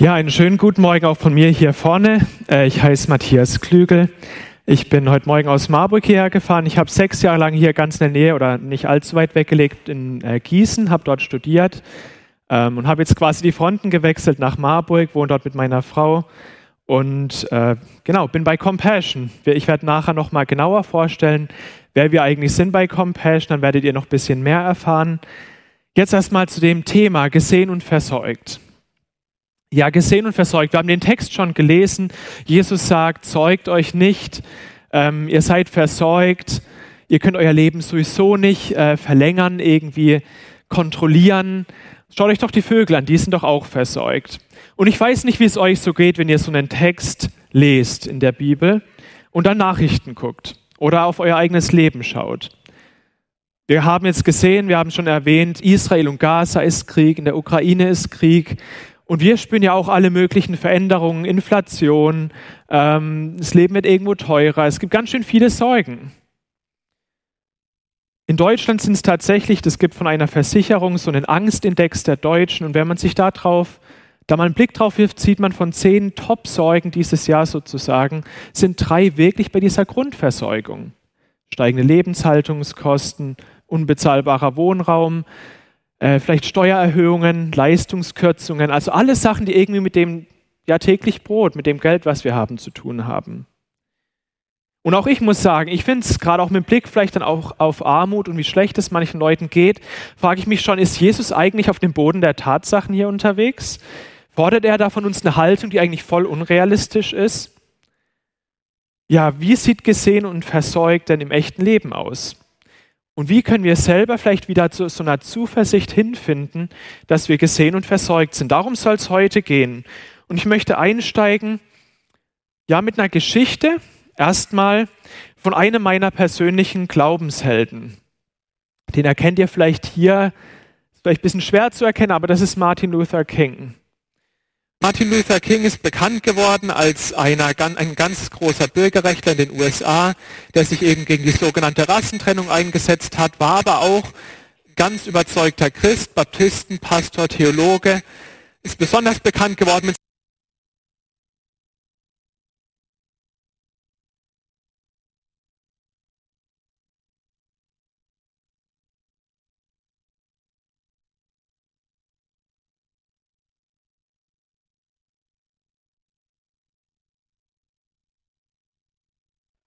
Ja, einen schönen guten Morgen auch von mir hier vorne. Äh, ich heiße Matthias Klügel. Ich bin heute Morgen aus Marburg hierher gefahren. Ich habe sechs Jahre lang hier ganz in der Nähe oder nicht allzu weit weggelebt in äh, Gießen, habe dort studiert ähm, und habe jetzt quasi die Fronten gewechselt nach Marburg, wohne dort mit meiner Frau und äh, genau, bin bei Compassion. Ich werde nachher nochmal genauer vorstellen, wer wir eigentlich sind bei Compassion, dann werdet ihr noch ein bisschen mehr erfahren. Jetzt erstmal zu dem Thema gesehen und versorgt. Ja, gesehen und versorgt. Wir haben den Text schon gelesen. Jesus sagt, zeugt euch nicht, ähm, ihr seid versorgt, ihr könnt euer Leben sowieso nicht äh, verlängern, irgendwie kontrollieren. Schaut euch doch die Vögel an, die sind doch auch versorgt. Und ich weiß nicht, wie es euch so geht, wenn ihr so einen Text lest in der Bibel und dann Nachrichten guckt oder auf euer eigenes Leben schaut. Wir haben jetzt gesehen, wir haben schon erwähnt, Israel und Gaza ist Krieg, in der Ukraine ist Krieg. Und wir spüren ja auch alle möglichen Veränderungen, Inflation, ähm, das Leben wird irgendwo teurer, es gibt ganz schön viele Sorgen. In Deutschland sind es tatsächlich, das gibt von einer Versicherung so einen Angstindex der Deutschen und wenn man sich da drauf, da mal einen Blick drauf wirft, sieht man von zehn Top-Sorgen dieses Jahr sozusagen, sind drei wirklich bei dieser Grundversorgung. Steigende Lebenshaltungskosten, unbezahlbarer Wohnraum, äh, vielleicht Steuererhöhungen, Leistungskürzungen, also alle Sachen, die irgendwie mit dem ja täglich Brot, mit dem Geld, was wir haben, zu tun haben. Und auch ich muss sagen, ich finde es gerade auch mit Blick vielleicht dann auch auf Armut und wie schlecht es manchen Leuten geht, frage ich mich schon, ist Jesus eigentlich auf dem Boden der Tatsachen hier unterwegs? Fordert er da von uns eine Haltung, die eigentlich voll unrealistisch ist? Ja, wie sieht gesehen und versorgt denn im echten Leben aus? Und wie können wir selber vielleicht wieder zu so einer Zuversicht hinfinden, dass wir gesehen und versorgt sind? Darum soll es heute gehen. Und ich möchte einsteigen, ja, mit einer Geschichte, erstmal von einem meiner persönlichen Glaubenshelden. Den erkennt ihr vielleicht hier, ist vielleicht ein bisschen schwer zu erkennen, aber das ist Martin Luther King. Martin Luther King ist bekannt geworden als einer, ein ganz großer Bürgerrechtler in den USA, der sich eben gegen die sogenannte Rassentrennung eingesetzt hat, war aber auch ganz überzeugter Christ, Baptisten, Pastor, Theologe, ist besonders bekannt geworden mit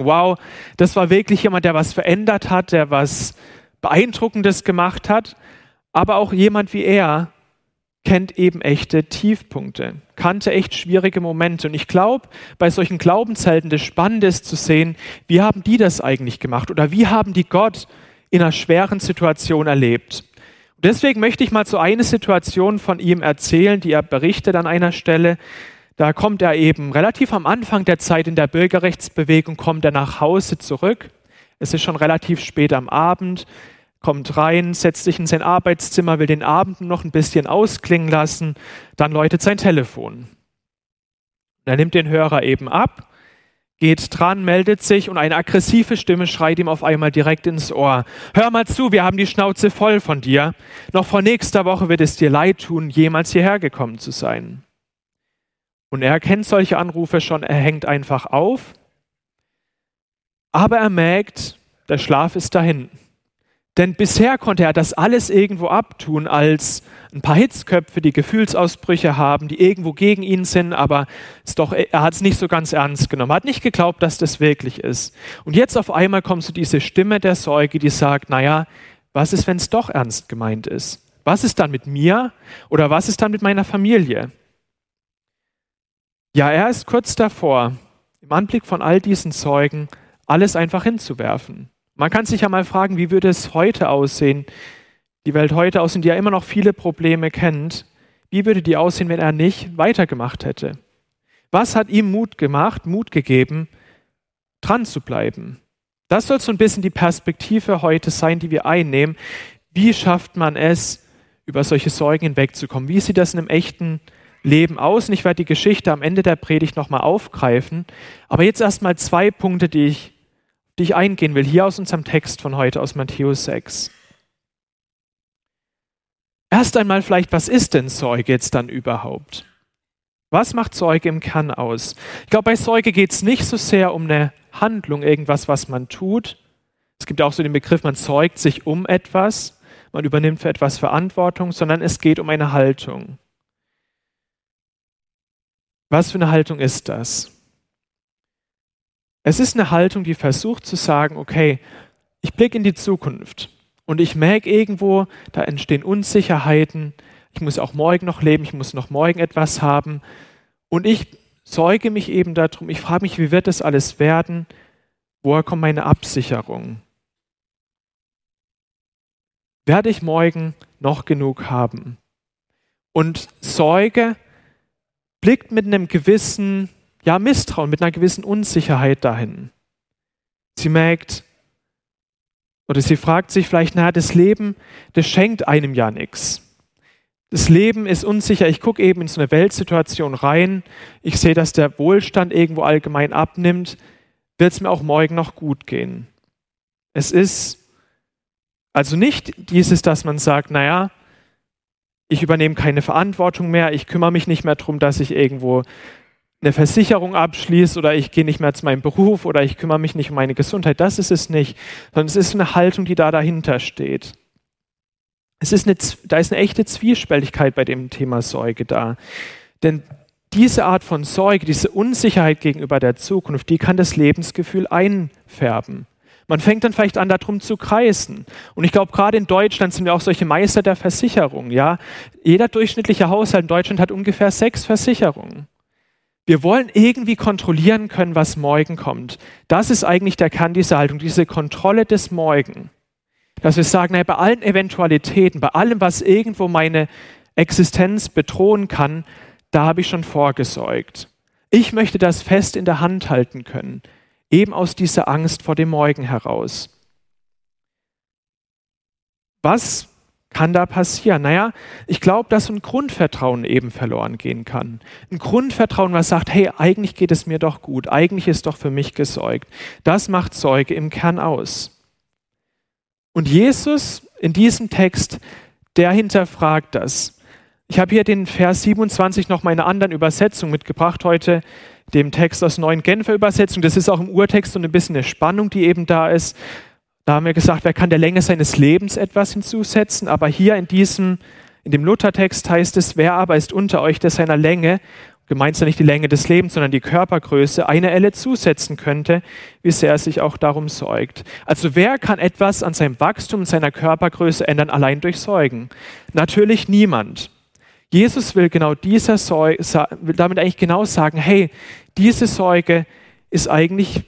wow, das war wirklich jemand, der was verändert hat, der was Beeindruckendes gemacht hat. Aber auch jemand wie er kennt eben echte Tiefpunkte, kannte echt schwierige Momente. Und ich glaube, bei solchen Glaubenshelden das Spannende ist zu sehen, wie haben die das eigentlich gemacht oder wie haben die Gott in einer schweren Situation erlebt. Deswegen möchte ich mal so eine Situation von ihm erzählen, die er berichtet an einer Stelle. Da kommt er eben relativ am Anfang der Zeit in der Bürgerrechtsbewegung, kommt er nach Hause zurück. Es ist schon relativ spät am Abend, kommt rein, setzt sich in sein Arbeitszimmer, will den Abend noch ein bisschen ausklingen lassen, dann läutet sein Telefon. Er nimmt den Hörer eben ab, geht dran, meldet sich und eine aggressive Stimme schreit ihm auf einmal direkt ins Ohr. Hör mal zu, wir haben die Schnauze voll von dir. Noch vor nächster Woche wird es dir leid tun, jemals hierher gekommen zu sein. Und er erkennt solche Anrufe schon, er hängt einfach auf, aber er merkt, der Schlaf ist dahin. Denn bisher konnte er das alles irgendwo abtun als ein paar Hitzköpfe, die Gefühlsausbrüche haben, die irgendwo gegen ihn sind, aber doch, er hat es nicht so ganz ernst genommen, hat nicht geglaubt, dass das wirklich ist. Und jetzt auf einmal kommt so diese Stimme der Säuge, die sagt, naja, was ist, wenn es doch ernst gemeint ist? Was ist dann mit mir oder was ist dann mit meiner Familie? Ja, er ist kurz davor, im Anblick von all diesen Zeugen alles einfach hinzuwerfen. Man kann sich ja mal fragen, wie würde es heute aussehen, die Welt heute aussehen, die ja immer noch viele Probleme kennt. Wie würde die aussehen, wenn er nicht weitergemacht hätte? Was hat ihm Mut gemacht, Mut gegeben, dran zu bleiben? Das soll so ein bisschen die Perspektive heute sein, die wir einnehmen. Wie schafft man es, über solche Sorgen hinwegzukommen? Wie sieht das in einem echten Leben aus. Und ich werde die Geschichte am Ende der Predigt nochmal aufgreifen. Aber jetzt erstmal zwei Punkte, die ich, die ich eingehen will, hier aus unserem Text von heute, aus Matthäus 6. Erst einmal vielleicht, was ist denn Sorge jetzt dann überhaupt? Was macht Sorge im Kern aus? Ich glaube, bei Sorge geht es nicht so sehr um eine Handlung, irgendwas, was man tut. Es gibt auch so den Begriff, man sorgt sich um etwas, man übernimmt für etwas Verantwortung, sondern es geht um eine Haltung. Was für eine Haltung ist das? Es ist eine Haltung, die versucht zu sagen, okay, ich blicke in die Zukunft und ich merke irgendwo, da entstehen Unsicherheiten, ich muss auch morgen noch leben, ich muss noch morgen etwas haben. Und ich sorge mich eben darum, ich frage mich, wie wird das alles werden? Woher kommt meine Absicherung? Werde ich morgen noch genug haben? Und Sorge blickt mit einem gewissen ja, Misstrauen, mit einer gewissen Unsicherheit dahin. Sie merkt, oder sie fragt sich vielleicht, naja, das Leben, das schenkt einem ja nichts. Das Leben ist unsicher. Ich gucke eben in so eine Weltsituation rein. Ich sehe, dass der Wohlstand irgendwo allgemein abnimmt. Wird es mir auch morgen noch gut gehen? Es ist also nicht dieses, dass man sagt, naja, ich übernehme keine Verantwortung mehr, ich kümmere mich nicht mehr darum, dass ich irgendwo eine Versicherung abschließe oder ich gehe nicht mehr zu meinem Beruf oder ich kümmere mich nicht um meine Gesundheit. Das ist es nicht, sondern es ist eine Haltung, die da dahinter steht. Es ist eine, da ist eine echte Zwiespältigkeit bei dem Thema Sorge da. Denn diese Art von Sorge, diese Unsicherheit gegenüber der Zukunft, die kann das Lebensgefühl einfärben. Man fängt dann vielleicht an, darum zu kreisen. Und ich glaube, gerade in Deutschland sind wir auch solche Meister der Versicherung. Ja? Jeder durchschnittliche Haushalt in Deutschland hat ungefähr sechs Versicherungen. Wir wollen irgendwie kontrollieren können, was morgen kommt. Das ist eigentlich der Kern dieser Haltung, diese Kontrolle des Morgen. Dass wir sagen, naja, bei allen Eventualitäten, bei allem, was irgendwo meine Existenz bedrohen kann, da habe ich schon vorgesorgt. Ich möchte das fest in der Hand halten können, eben aus dieser Angst vor dem Morgen heraus. Was kann da passieren? Naja, ich glaube, dass ein Grundvertrauen eben verloren gehen kann. Ein Grundvertrauen, was sagt, hey, eigentlich geht es mir doch gut, eigentlich ist doch für mich gesorgt. Das macht Sorge im Kern aus. Und Jesus in diesem Text, der hinterfragt das. Ich habe hier den Vers 27 noch meine anderen Übersetzung mitgebracht heute, dem Text aus neuen Genfer Übersetzung. Das ist auch im Urtext so ein bisschen eine Spannung, die eben da ist. Da haben wir gesagt, wer kann der Länge seines Lebens etwas hinzusetzen? Aber hier in diesem, in dem Luthertext heißt es, wer aber ist unter euch, der seiner Länge gemeint ist ja nicht die Länge des Lebens, sondern die Körpergröße, eine Elle zusetzen könnte, wie sehr er sich auch darum sorgt. Also wer kann etwas an seinem Wachstum und seiner Körpergröße ändern, allein durch Sorgen? Natürlich niemand. Jesus will genau dieser Sorge, will damit eigentlich genau sagen, hey, diese Sorge ist eigentlich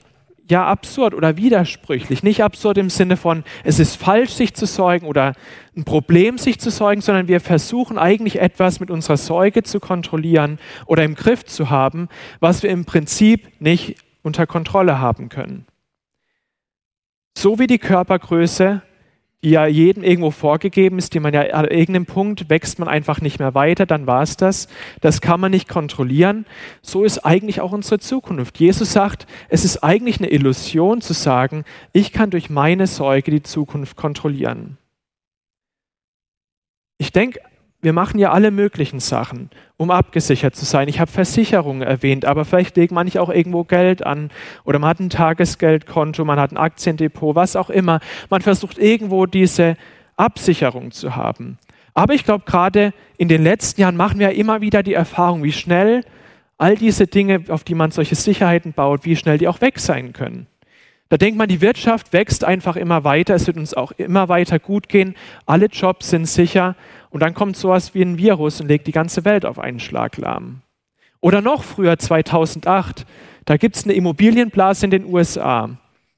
ja absurd oder widersprüchlich. Nicht absurd im Sinne von, es ist falsch, sich zu sorgen oder ein Problem, sich zu sorgen, sondern wir versuchen eigentlich etwas mit unserer Sorge zu kontrollieren oder im Griff zu haben, was wir im Prinzip nicht unter Kontrolle haben können. So wie die Körpergröße ja jedem irgendwo vorgegeben ist, die man ja an irgendeinem Punkt wächst man einfach nicht mehr weiter, dann war es das. Das kann man nicht kontrollieren. So ist eigentlich auch unsere Zukunft. Jesus sagt, es ist eigentlich eine Illusion zu sagen, ich kann durch meine Sorge die Zukunft kontrollieren. Ich denke, wir machen ja alle möglichen Sachen, um abgesichert zu sein. Ich habe Versicherungen erwähnt, aber vielleicht legt man nicht auch irgendwo Geld an oder man hat ein Tagesgeldkonto, man hat ein Aktiendepot, was auch immer. Man versucht irgendwo diese Absicherung zu haben. Aber ich glaube, gerade in den letzten Jahren machen wir immer wieder die Erfahrung, wie schnell all diese Dinge, auf die man solche Sicherheiten baut, wie schnell die auch weg sein können. Da denkt man, die Wirtschaft wächst einfach immer weiter, es wird uns auch immer weiter gut gehen, alle Jobs sind sicher und dann kommt sowas wie ein Virus und legt die ganze Welt auf einen Schlag lahm. Oder noch früher, 2008, da gibt es eine Immobilienblase in den USA.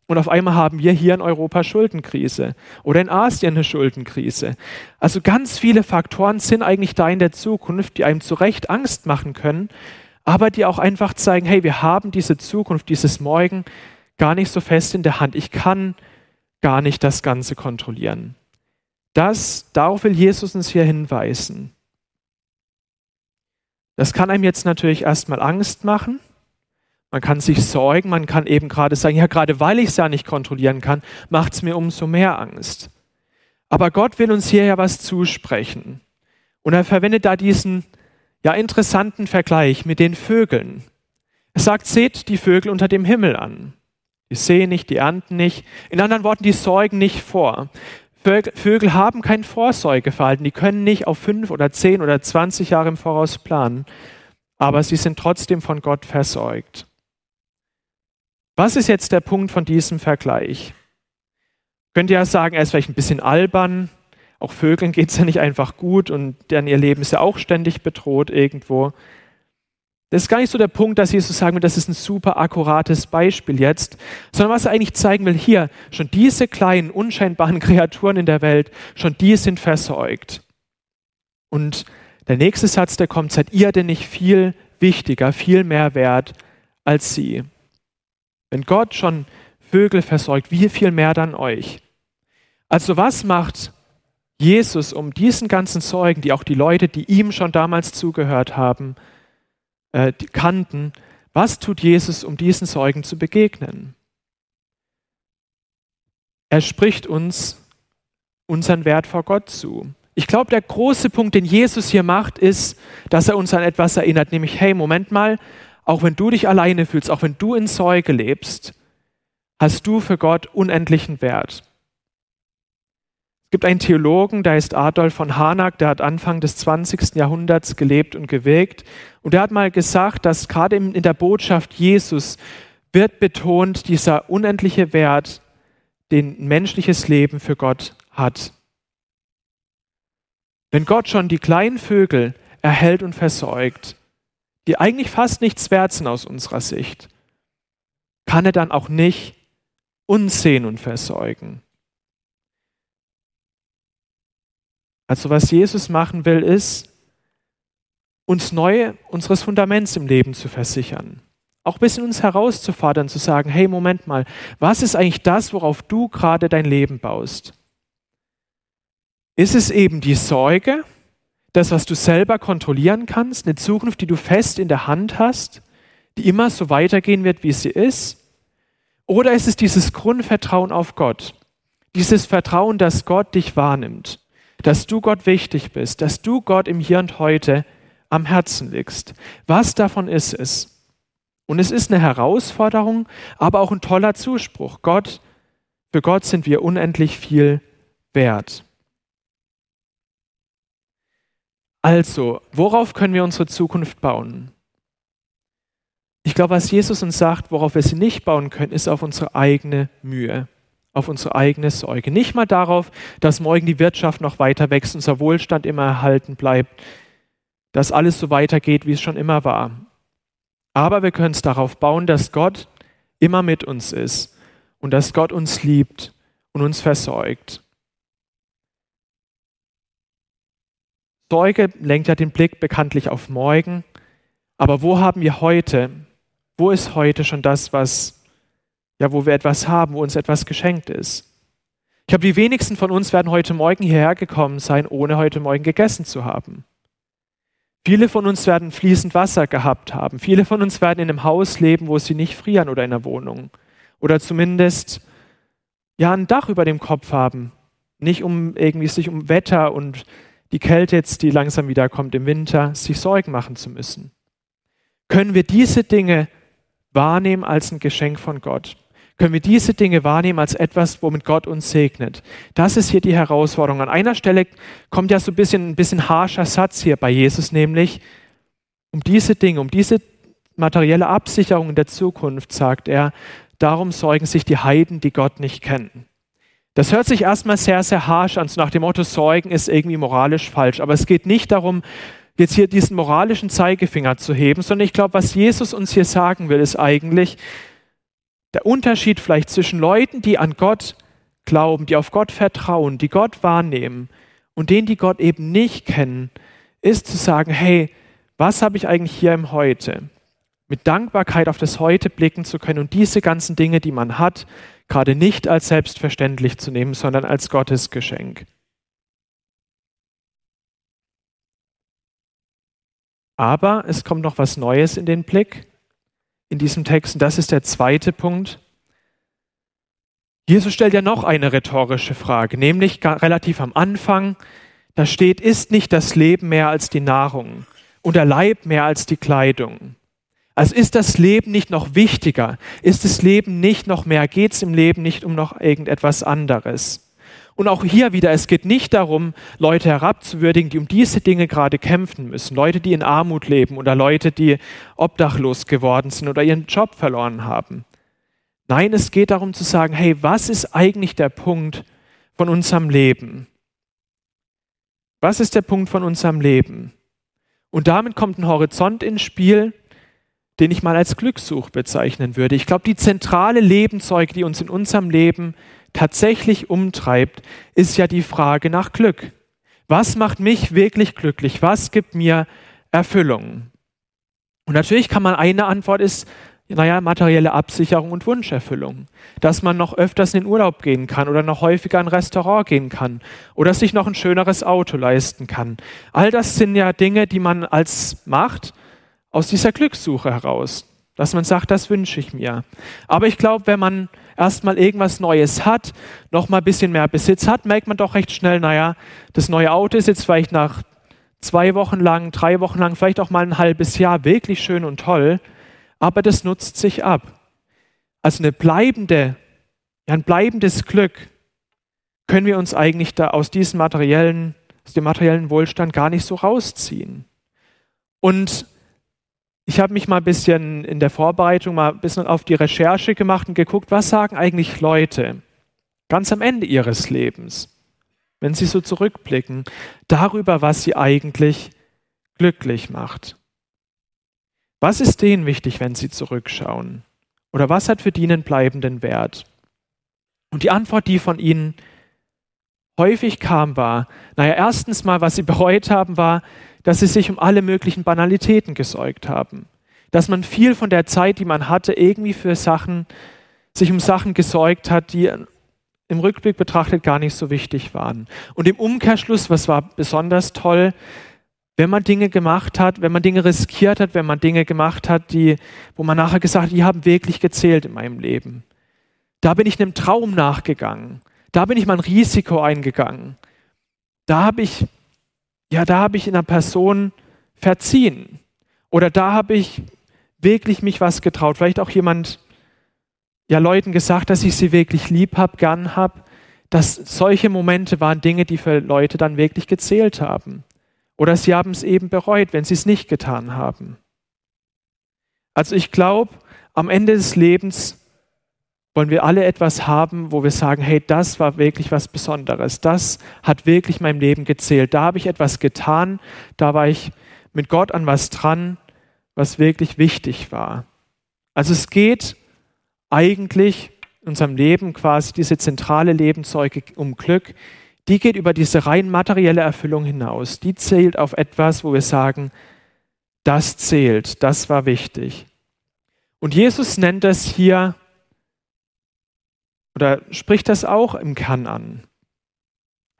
Und auf einmal haben wir hier in Europa Schuldenkrise oder in Asien eine Schuldenkrise. Also ganz viele Faktoren sind eigentlich da in der Zukunft, die einem zu Recht Angst machen können, aber die auch einfach zeigen, hey, wir haben diese Zukunft, dieses Morgen gar nicht so fest in der Hand. Ich kann gar nicht das Ganze kontrollieren. Das, darauf will Jesus uns hier hinweisen. Das kann einem jetzt natürlich erstmal Angst machen. Man kann sich sorgen, man kann eben gerade sagen, ja, gerade weil ich es ja nicht kontrollieren kann, macht es mir umso mehr Angst. Aber Gott will uns hier ja was zusprechen. Und er verwendet da diesen, ja interessanten Vergleich mit den Vögeln. Es sagt, seht die Vögel unter dem Himmel an. Die sehen nicht, die ernten nicht. In anderen Worten, die sorgen nicht vor. Vögel haben kein Vorsorgeverhalten. Die können nicht auf fünf oder zehn oder zwanzig Jahre im Voraus planen. Aber sie sind trotzdem von Gott versorgt. Was ist jetzt der Punkt von diesem Vergleich? Könnt ihr ja sagen, er ist vielleicht ein bisschen albern. Auch Vögeln geht es ja nicht einfach gut und deren ihr Leben ist ja auch ständig bedroht irgendwo. Das ist gar nicht so der Punkt, dass Jesus sagen will, das ist ein super akkurates Beispiel jetzt, sondern was er eigentlich zeigen will, hier, schon diese kleinen, unscheinbaren Kreaturen in der Welt, schon die sind versorgt. Und der nächste Satz, der kommt, seid ihr denn nicht viel wichtiger, viel mehr wert als sie? Wenn Gott schon Vögel versorgt, wie viel mehr dann euch? Also was macht Jesus, um diesen ganzen Zeugen, die auch die Leute, die ihm schon damals zugehört haben, äh, kannten, was tut Jesus, um diesen Zeugen zu begegnen? Er spricht uns unseren Wert vor Gott zu. Ich glaube, der große Punkt, den Jesus hier macht, ist, dass er uns an etwas erinnert, nämlich, hey, Moment mal, auch wenn du dich alleine fühlst, auch wenn du in Zeuge lebst, hast du für Gott unendlichen Wert. Es gibt einen Theologen, der heißt Adolf von Harnack, der hat Anfang des 20. Jahrhunderts gelebt und gewirkt. Und der hat mal gesagt, dass gerade in der Botschaft Jesus wird betont dieser unendliche Wert, den menschliches Leben für Gott hat. Wenn Gott schon die kleinen Vögel erhält und versorgt, die eigentlich fast nichts wert sind aus unserer Sicht, kann er dann auch nicht uns sehen und versorgen. Also was Jesus machen will, ist, uns neu unseres Fundaments im Leben zu versichern. Auch ein bisschen uns herauszufordern, zu sagen, hey, Moment mal, was ist eigentlich das, worauf du gerade dein Leben baust? Ist es eben die Sorge, das, was du selber kontrollieren kannst, eine Zukunft, die du fest in der Hand hast, die immer so weitergehen wird, wie sie ist? Oder ist es dieses Grundvertrauen auf Gott? Dieses Vertrauen, dass Gott dich wahrnimmt dass du Gott wichtig bist, dass du Gott im Hier und Heute am Herzen liegst. Was davon ist es? Und es ist eine Herausforderung, aber auch ein toller Zuspruch. Gott, für Gott sind wir unendlich viel wert. Also, worauf können wir unsere Zukunft bauen? Ich glaube, was Jesus uns sagt, worauf wir sie nicht bauen können, ist auf unsere eigene Mühe auf unsere eigene Sorge. Nicht mal darauf, dass morgen die Wirtschaft noch weiter wächst, unser Wohlstand immer erhalten bleibt, dass alles so weitergeht, wie es schon immer war. Aber wir können es darauf bauen, dass Gott immer mit uns ist und dass Gott uns liebt und uns versorgt. Sorge lenkt ja den Blick bekanntlich auf morgen, aber wo haben wir heute, wo ist heute schon das, was ja, wo wir etwas haben, wo uns etwas geschenkt ist. Ich glaube, die wenigsten von uns werden heute Morgen hierher gekommen sein, ohne heute Morgen gegessen zu haben. Viele von uns werden fließend Wasser gehabt haben. Viele von uns werden in einem Haus leben, wo sie nicht frieren oder in einer Wohnung. Oder zumindest ja ein Dach über dem Kopf haben. Nicht um irgendwie sich um Wetter und die Kälte jetzt, die langsam wieder kommt im Winter, sich Sorgen machen zu müssen. Können wir diese Dinge wahrnehmen als ein Geschenk von Gott? Können wir diese Dinge wahrnehmen als etwas, womit Gott uns segnet. Das ist hier die Herausforderung. An einer Stelle kommt ja so ein bisschen ein bisschen harscher Satz hier bei Jesus, nämlich um diese Dinge, um diese materielle Absicherung in der Zukunft, sagt er, darum sorgen sich die Heiden, die Gott nicht kennen. Das hört sich erstmal sehr, sehr harsch an, so nach dem Motto, Sorgen ist irgendwie moralisch falsch. Aber es geht nicht darum, jetzt hier diesen moralischen Zeigefinger zu heben, sondern ich glaube, was Jesus uns hier sagen will, ist eigentlich, der Unterschied vielleicht zwischen Leuten, die an Gott glauben, die auf Gott vertrauen, die Gott wahrnehmen und denen, die Gott eben nicht kennen, ist zu sagen, hey, was habe ich eigentlich hier im Heute? Mit Dankbarkeit auf das Heute blicken zu können und diese ganzen Dinge, die man hat, gerade nicht als selbstverständlich zu nehmen, sondern als Gottes Geschenk. Aber es kommt noch was Neues in den Blick in diesem Text. Und das ist der zweite Punkt. Jesus stellt ja noch eine rhetorische Frage, nämlich relativ am Anfang. Da steht, ist nicht das Leben mehr als die Nahrung und der Leib mehr als die Kleidung. Also ist das Leben nicht noch wichtiger? Ist das Leben nicht noch mehr? Geht es im Leben nicht um noch irgendetwas anderes? Und auch hier wieder, es geht nicht darum, Leute herabzuwürdigen, die um diese Dinge gerade kämpfen müssen. Leute, die in Armut leben oder Leute, die obdachlos geworden sind oder ihren Job verloren haben. Nein, es geht darum zu sagen, hey, was ist eigentlich der Punkt von unserem Leben? Was ist der Punkt von unserem Leben? Und damit kommt ein Horizont ins Spiel, den ich mal als Glückssuch bezeichnen würde. Ich glaube, die zentrale Lebenszeug, die uns in unserem Leben tatsächlich umtreibt, ist ja die Frage nach Glück. Was macht mich wirklich glücklich? Was gibt mir Erfüllung? Und natürlich kann man eine Antwort ist, naja, materielle Absicherung und Wunscherfüllung. Dass man noch öfters in den Urlaub gehen kann oder noch häufiger in ein Restaurant gehen kann oder sich noch ein schöneres Auto leisten kann. All das sind ja Dinge, die man als macht aus dieser Glückssuche heraus. Dass man sagt, das wünsche ich mir. Aber ich glaube, wenn man erstmal irgendwas Neues hat, noch mal ein bisschen mehr Besitz hat, merkt man doch recht schnell, naja, das neue Auto ist jetzt vielleicht nach zwei Wochen lang, drei Wochen lang, vielleicht auch mal ein halbes Jahr wirklich schön und toll, aber das nutzt sich ab. Also eine bleibende, ein bleibendes Glück können wir uns eigentlich da aus diesem materiellen, aus dem materiellen Wohlstand gar nicht so rausziehen. Und ich habe mich mal ein bisschen in der Vorbereitung mal ein bisschen auf die Recherche gemacht und geguckt, was sagen eigentlich Leute ganz am Ende ihres Lebens, wenn sie so zurückblicken, darüber, was sie eigentlich glücklich macht. Was ist denen wichtig, wenn sie zurückschauen? Oder was hat für die einen bleibenden Wert? Und die Antwort, die von ihnen häufig kam, war, naja, erstens mal, was sie bereut haben, war, dass sie sich um alle möglichen Banalitäten gesäugt haben. Dass man viel von der Zeit, die man hatte, irgendwie für Sachen, sich um Sachen gesäugt hat, die im Rückblick betrachtet gar nicht so wichtig waren. Und im Umkehrschluss, was war besonders toll, wenn man Dinge gemacht hat, wenn man Dinge riskiert hat, wenn man Dinge gemacht hat, die, wo man nachher gesagt hat, die haben wirklich gezählt in meinem Leben. Da bin ich einem Traum nachgegangen. Da bin ich mal ein Risiko eingegangen. Da habe ich ja, da habe ich in einer Person verziehen. Oder da habe ich wirklich mich was getraut. Vielleicht auch jemand, ja, Leuten gesagt, dass ich sie wirklich lieb habe, gern habe. Dass solche Momente waren Dinge, die für Leute dann wirklich gezählt haben. Oder sie haben es eben bereut, wenn sie es nicht getan haben. Also ich glaube, am Ende des Lebens wollen wir alle etwas haben, wo wir sagen, hey, das war wirklich was Besonderes. Das hat wirklich meinem Leben gezählt. Da habe ich etwas getan, da war ich mit Gott an was dran, was wirklich wichtig war. Also es geht eigentlich in unserem Leben quasi diese zentrale Lebenszeuge um Glück, die geht über diese rein materielle Erfüllung hinaus. Die zählt auf etwas, wo wir sagen, das zählt, das war wichtig. Und Jesus nennt das hier oder spricht das auch im Kann an.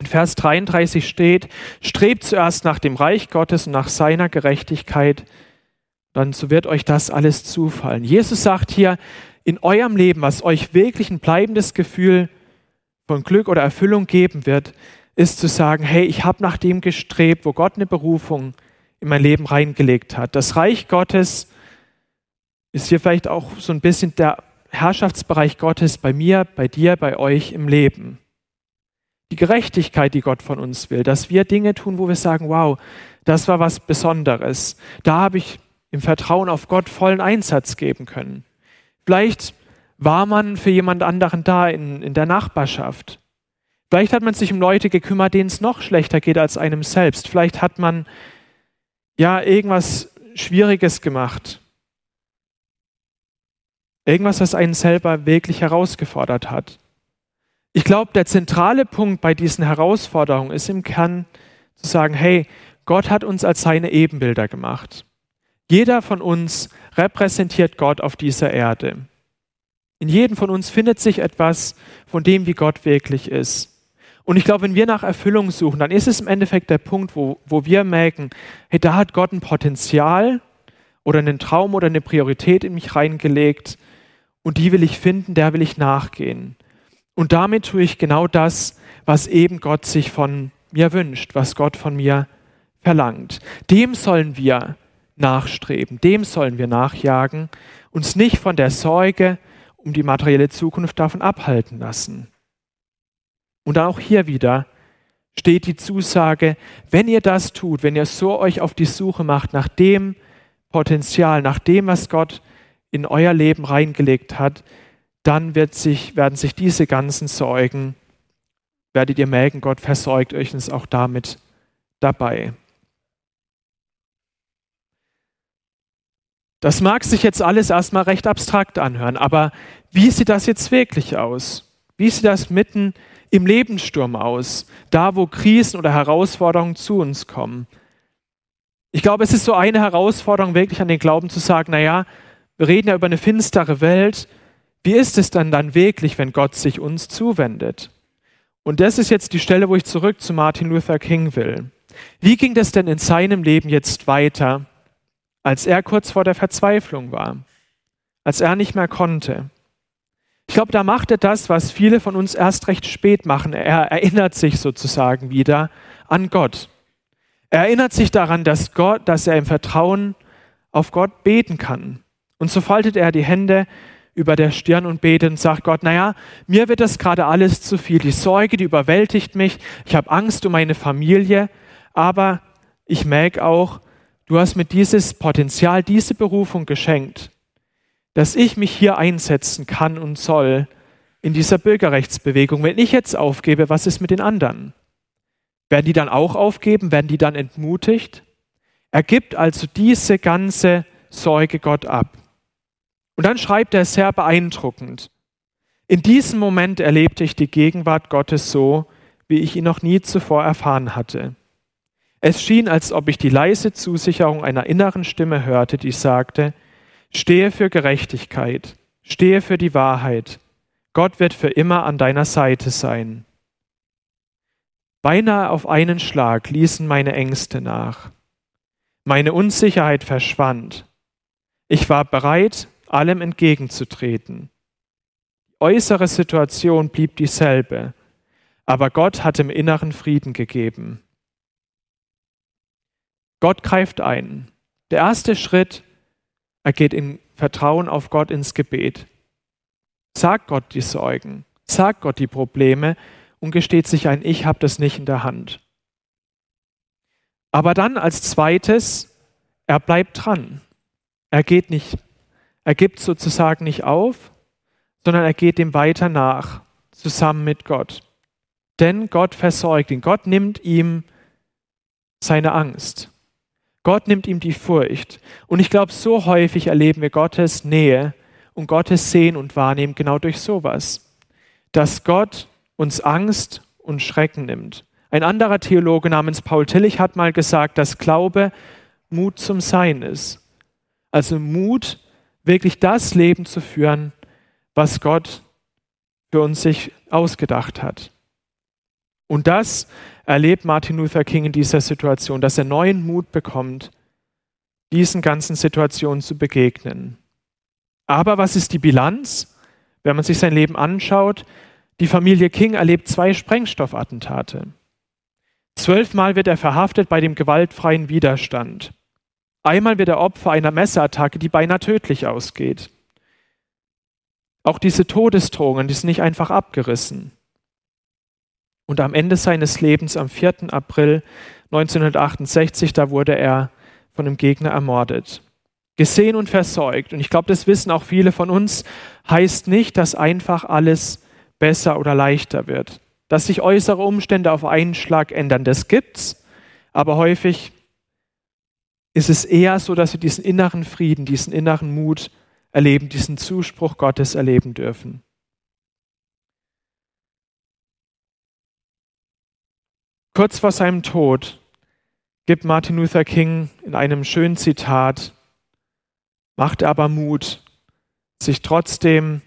In Vers 33 steht, strebt zuerst nach dem Reich Gottes und nach seiner Gerechtigkeit, dann so wird euch das alles zufallen. Jesus sagt hier, in eurem Leben, was euch wirklich ein bleibendes Gefühl von Glück oder Erfüllung geben wird, ist zu sagen, hey, ich habe nach dem gestrebt, wo Gott eine Berufung in mein Leben reingelegt hat. Das Reich Gottes ist hier vielleicht auch so ein bisschen der Herrschaftsbereich Gottes bei mir, bei dir, bei euch im Leben. Die Gerechtigkeit, die Gott von uns will, dass wir Dinge tun, wo wir sagen, wow, das war was Besonderes. Da habe ich im Vertrauen auf Gott vollen Einsatz geben können. Vielleicht war man für jemand anderen da in, in der Nachbarschaft. Vielleicht hat man sich um Leute gekümmert, denen es noch schlechter geht als einem selbst. Vielleicht hat man ja irgendwas Schwieriges gemacht. Irgendwas, was einen selber wirklich herausgefordert hat. Ich glaube, der zentrale Punkt bei diesen Herausforderungen ist im Kern zu sagen, hey, Gott hat uns als seine Ebenbilder gemacht. Jeder von uns repräsentiert Gott auf dieser Erde. In jedem von uns findet sich etwas von dem, wie Gott wirklich ist. Und ich glaube, wenn wir nach Erfüllung suchen, dann ist es im Endeffekt der Punkt, wo, wo wir merken, hey, da hat Gott ein Potenzial oder einen Traum oder eine Priorität in mich reingelegt, und die will ich finden, der will ich nachgehen. Und damit tue ich genau das, was eben Gott sich von mir wünscht, was Gott von mir verlangt. Dem sollen wir nachstreben, dem sollen wir nachjagen, uns nicht von der Sorge um die materielle Zukunft davon abhalten lassen. Und auch hier wieder steht die Zusage, wenn ihr das tut, wenn ihr so euch auf die Suche macht nach dem Potenzial, nach dem, was Gott in euer Leben reingelegt hat, dann wird sich, werden sich diese ganzen Sorgen, werdet ihr merken, Gott versorgt euch uns auch damit dabei. Das mag sich jetzt alles erstmal recht abstrakt anhören, aber wie sieht das jetzt wirklich aus? Wie sieht das mitten im Lebenssturm aus, da wo Krisen oder Herausforderungen zu uns kommen? Ich glaube, es ist so eine Herausforderung, wirklich an den Glauben zu sagen, naja, wir reden ja über eine finstere Welt. Wie ist es dann dann wirklich, wenn Gott sich uns zuwendet? Und das ist jetzt die Stelle, wo ich zurück zu Martin Luther King will. Wie ging das denn in seinem Leben jetzt weiter? als er kurz vor der Verzweiflung war, als er nicht mehr konnte. Ich glaube, da macht er das, was viele von uns erst recht spät machen. Er erinnert sich sozusagen wieder an Gott. Er erinnert sich daran, dass, Gott, dass er im Vertrauen auf Gott beten kann. Und so faltet er die Hände über der Stirn und betet und sagt Gott, naja, mir wird das gerade alles zu viel. Die Sorge, die überwältigt mich. Ich habe Angst um meine Familie. Aber ich merke auch, Du hast mir dieses Potenzial, diese Berufung geschenkt, dass ich mich hier einsetzen kann und soll in dieser Bürgerrechtsbewegung. Wenn ich jetzt aufgebe, was ist mit den anderen? Werden die dann auch aufgeben? Werden die dann entmutigt? Er gibt also diese ganze Sorge Gott ab. Und dann schreibt er sehr beeindruckend. In diesem Moment erlebte ich die Gegenwart Gottes so, wie ich ihn noch nie zuvor erfahren hatte. Es schien, als ob ich die leise Zusicherung einer inneren Stimme hörte, die sagte, stehe für Gerechtigkeit, stehe für die Wahrheit, Gott wird für immer an deiner Seite sein. Beinahe auf einen Schlag ließen meine Ängste nach. Meine Unsicherheit verschwand. Ich war bereit, allem entgegenzutreten. Die äußere Situation blieb dieselbe, aber Gott hat im Inneren Frieden gegeben. Gott greift ein. Der erste Schritt, er geht in Vertrauen auf Gott ins Gebet. Sagt Gott die Sorgen, sagt Gott die Probleme und gesteht sich ein, ich habe das nicht in der Hand. Aber dann als zweites, er bleibt dran. Er geht nicht, er gibt sozusagen nicht auf, sondern er geht dem weiter nach, zusammen mit Gott. Denn Gott versorgt ihn. Gott nimmt ihm seine Angst. Gott nimmt ihm die Furcht. Und ich glaube, so häufig erleben wir Gottes Nähe und Gottes Sehen und Wahrnehmen genau durch sowas. Dass Gott uns Angst und Schrecken nimmt. Ein anderer Theologe namens Paul Tillich hat mal gesagt, dass Glaube Mut zum Sein ist. Also Mut, wirklich das Leben zu führen, was Gott für uns sich ausgedacht hat. Und das erlebt Martin Luther King in dieser Situation, dass er neuen Mut bekommt, diesen ganzen Situationen zu begegnen. Aber was ist die Bilanz? Wenn man sich sein Leben anschaut, die Familie King erlebt zwei Sprengstoffattentate. Zwölfmal wird er verhaftet bei dem gewaltfreien Widerstand. Einmal wird er Opfer einer Messerattacke, die beinahe tödlich ausgeht. Auch diese Todesdrohungen, die sind nicht einfach abgerissen. Und am Ende seines Lebens, am 4. April 1968, da wurde er von einem Gegner ermordet. Gesehen und versorgt. Und ich glaube, das wissen auch viele von uns, heißt nicht, dass einfach alles besser oder leichter wird. Dass sich äußere Umstände auf einen Schlag ändern, das gibt's. Aber häufig ist es eher so, dass wir diesen inneren Frieden, diesen inneren Mut erleben, diesen Zuspruch Gottes erleben dürfen. Kurz vor seinem Tod gibt Martin Luther King in einem schönen Zitat, macht er aber Mut, sich trotzdem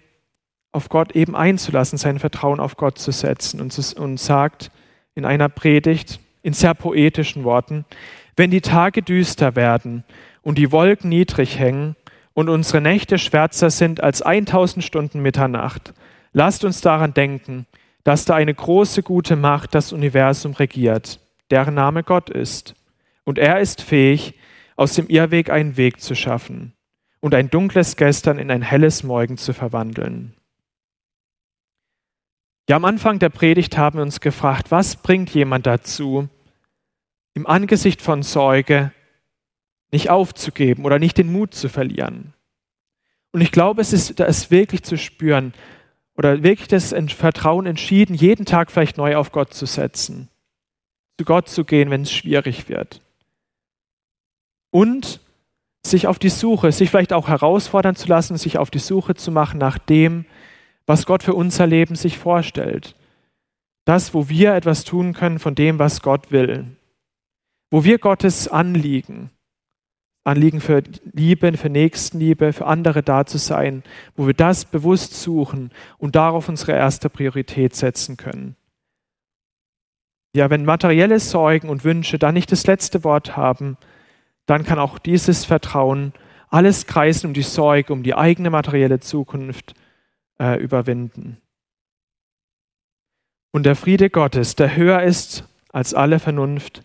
auf Gott eben einzulassen, sein Vertrauen auf Gott zu setzen und sagt in einer Predigt in sehr poetischen Worten, wenn die Tage düster werden und die Wolken niedrig hängen und unsere Nächte schwärzer sind als 1000 Stunden Mitternacht, lasst uns daran denken, dass da eine große gute Macht das Universum regiert, deren Name Gott ist. Und er ist fähig, aus dem Irrweg einen Weg zu schaffen und ein dunkles Gestern in ein helles Morgen zu verwandeln. Ja, am Anfang der Predigt haben wir uns gefragt, was bringt jemand dazu, im Angesicht von Sorge nicht aufzugeben oder nicht den Mut zu verlieren. Und ich glaube, es ist, da ist wirklich zu spüren oder wirklich das Vertrauen entschieden, jeden Tag vielleicht neu auf Gott zu setzen, zu Gott zu gehen, wenn es schwierig wird. Und sich auf die Suche, sich vielleicht auch herausfordern zu lassen, sich auf die Suche zu machen nach dem, was Gott für unser Leben sich vorstellt. Das, wo wir etwas tun können von dem, was Gott will. Wo wir Gottes Anliegen, Anliegen für Liebe, für Nächstenliebe, für andere da zu sein, wo wir das bewusst suchen und darauf unsere erste Priorität setzen können. Ja, wenn materielle Sorgen und Wünsche dann nicht das letzte Wort haben, dann kann auch dieses Vertrauen alles kreisen um die Sorge, um die eigene materielle Zukunft äh, überwinden. Und der Friede Gottes, der höher ist als alle Vernunft,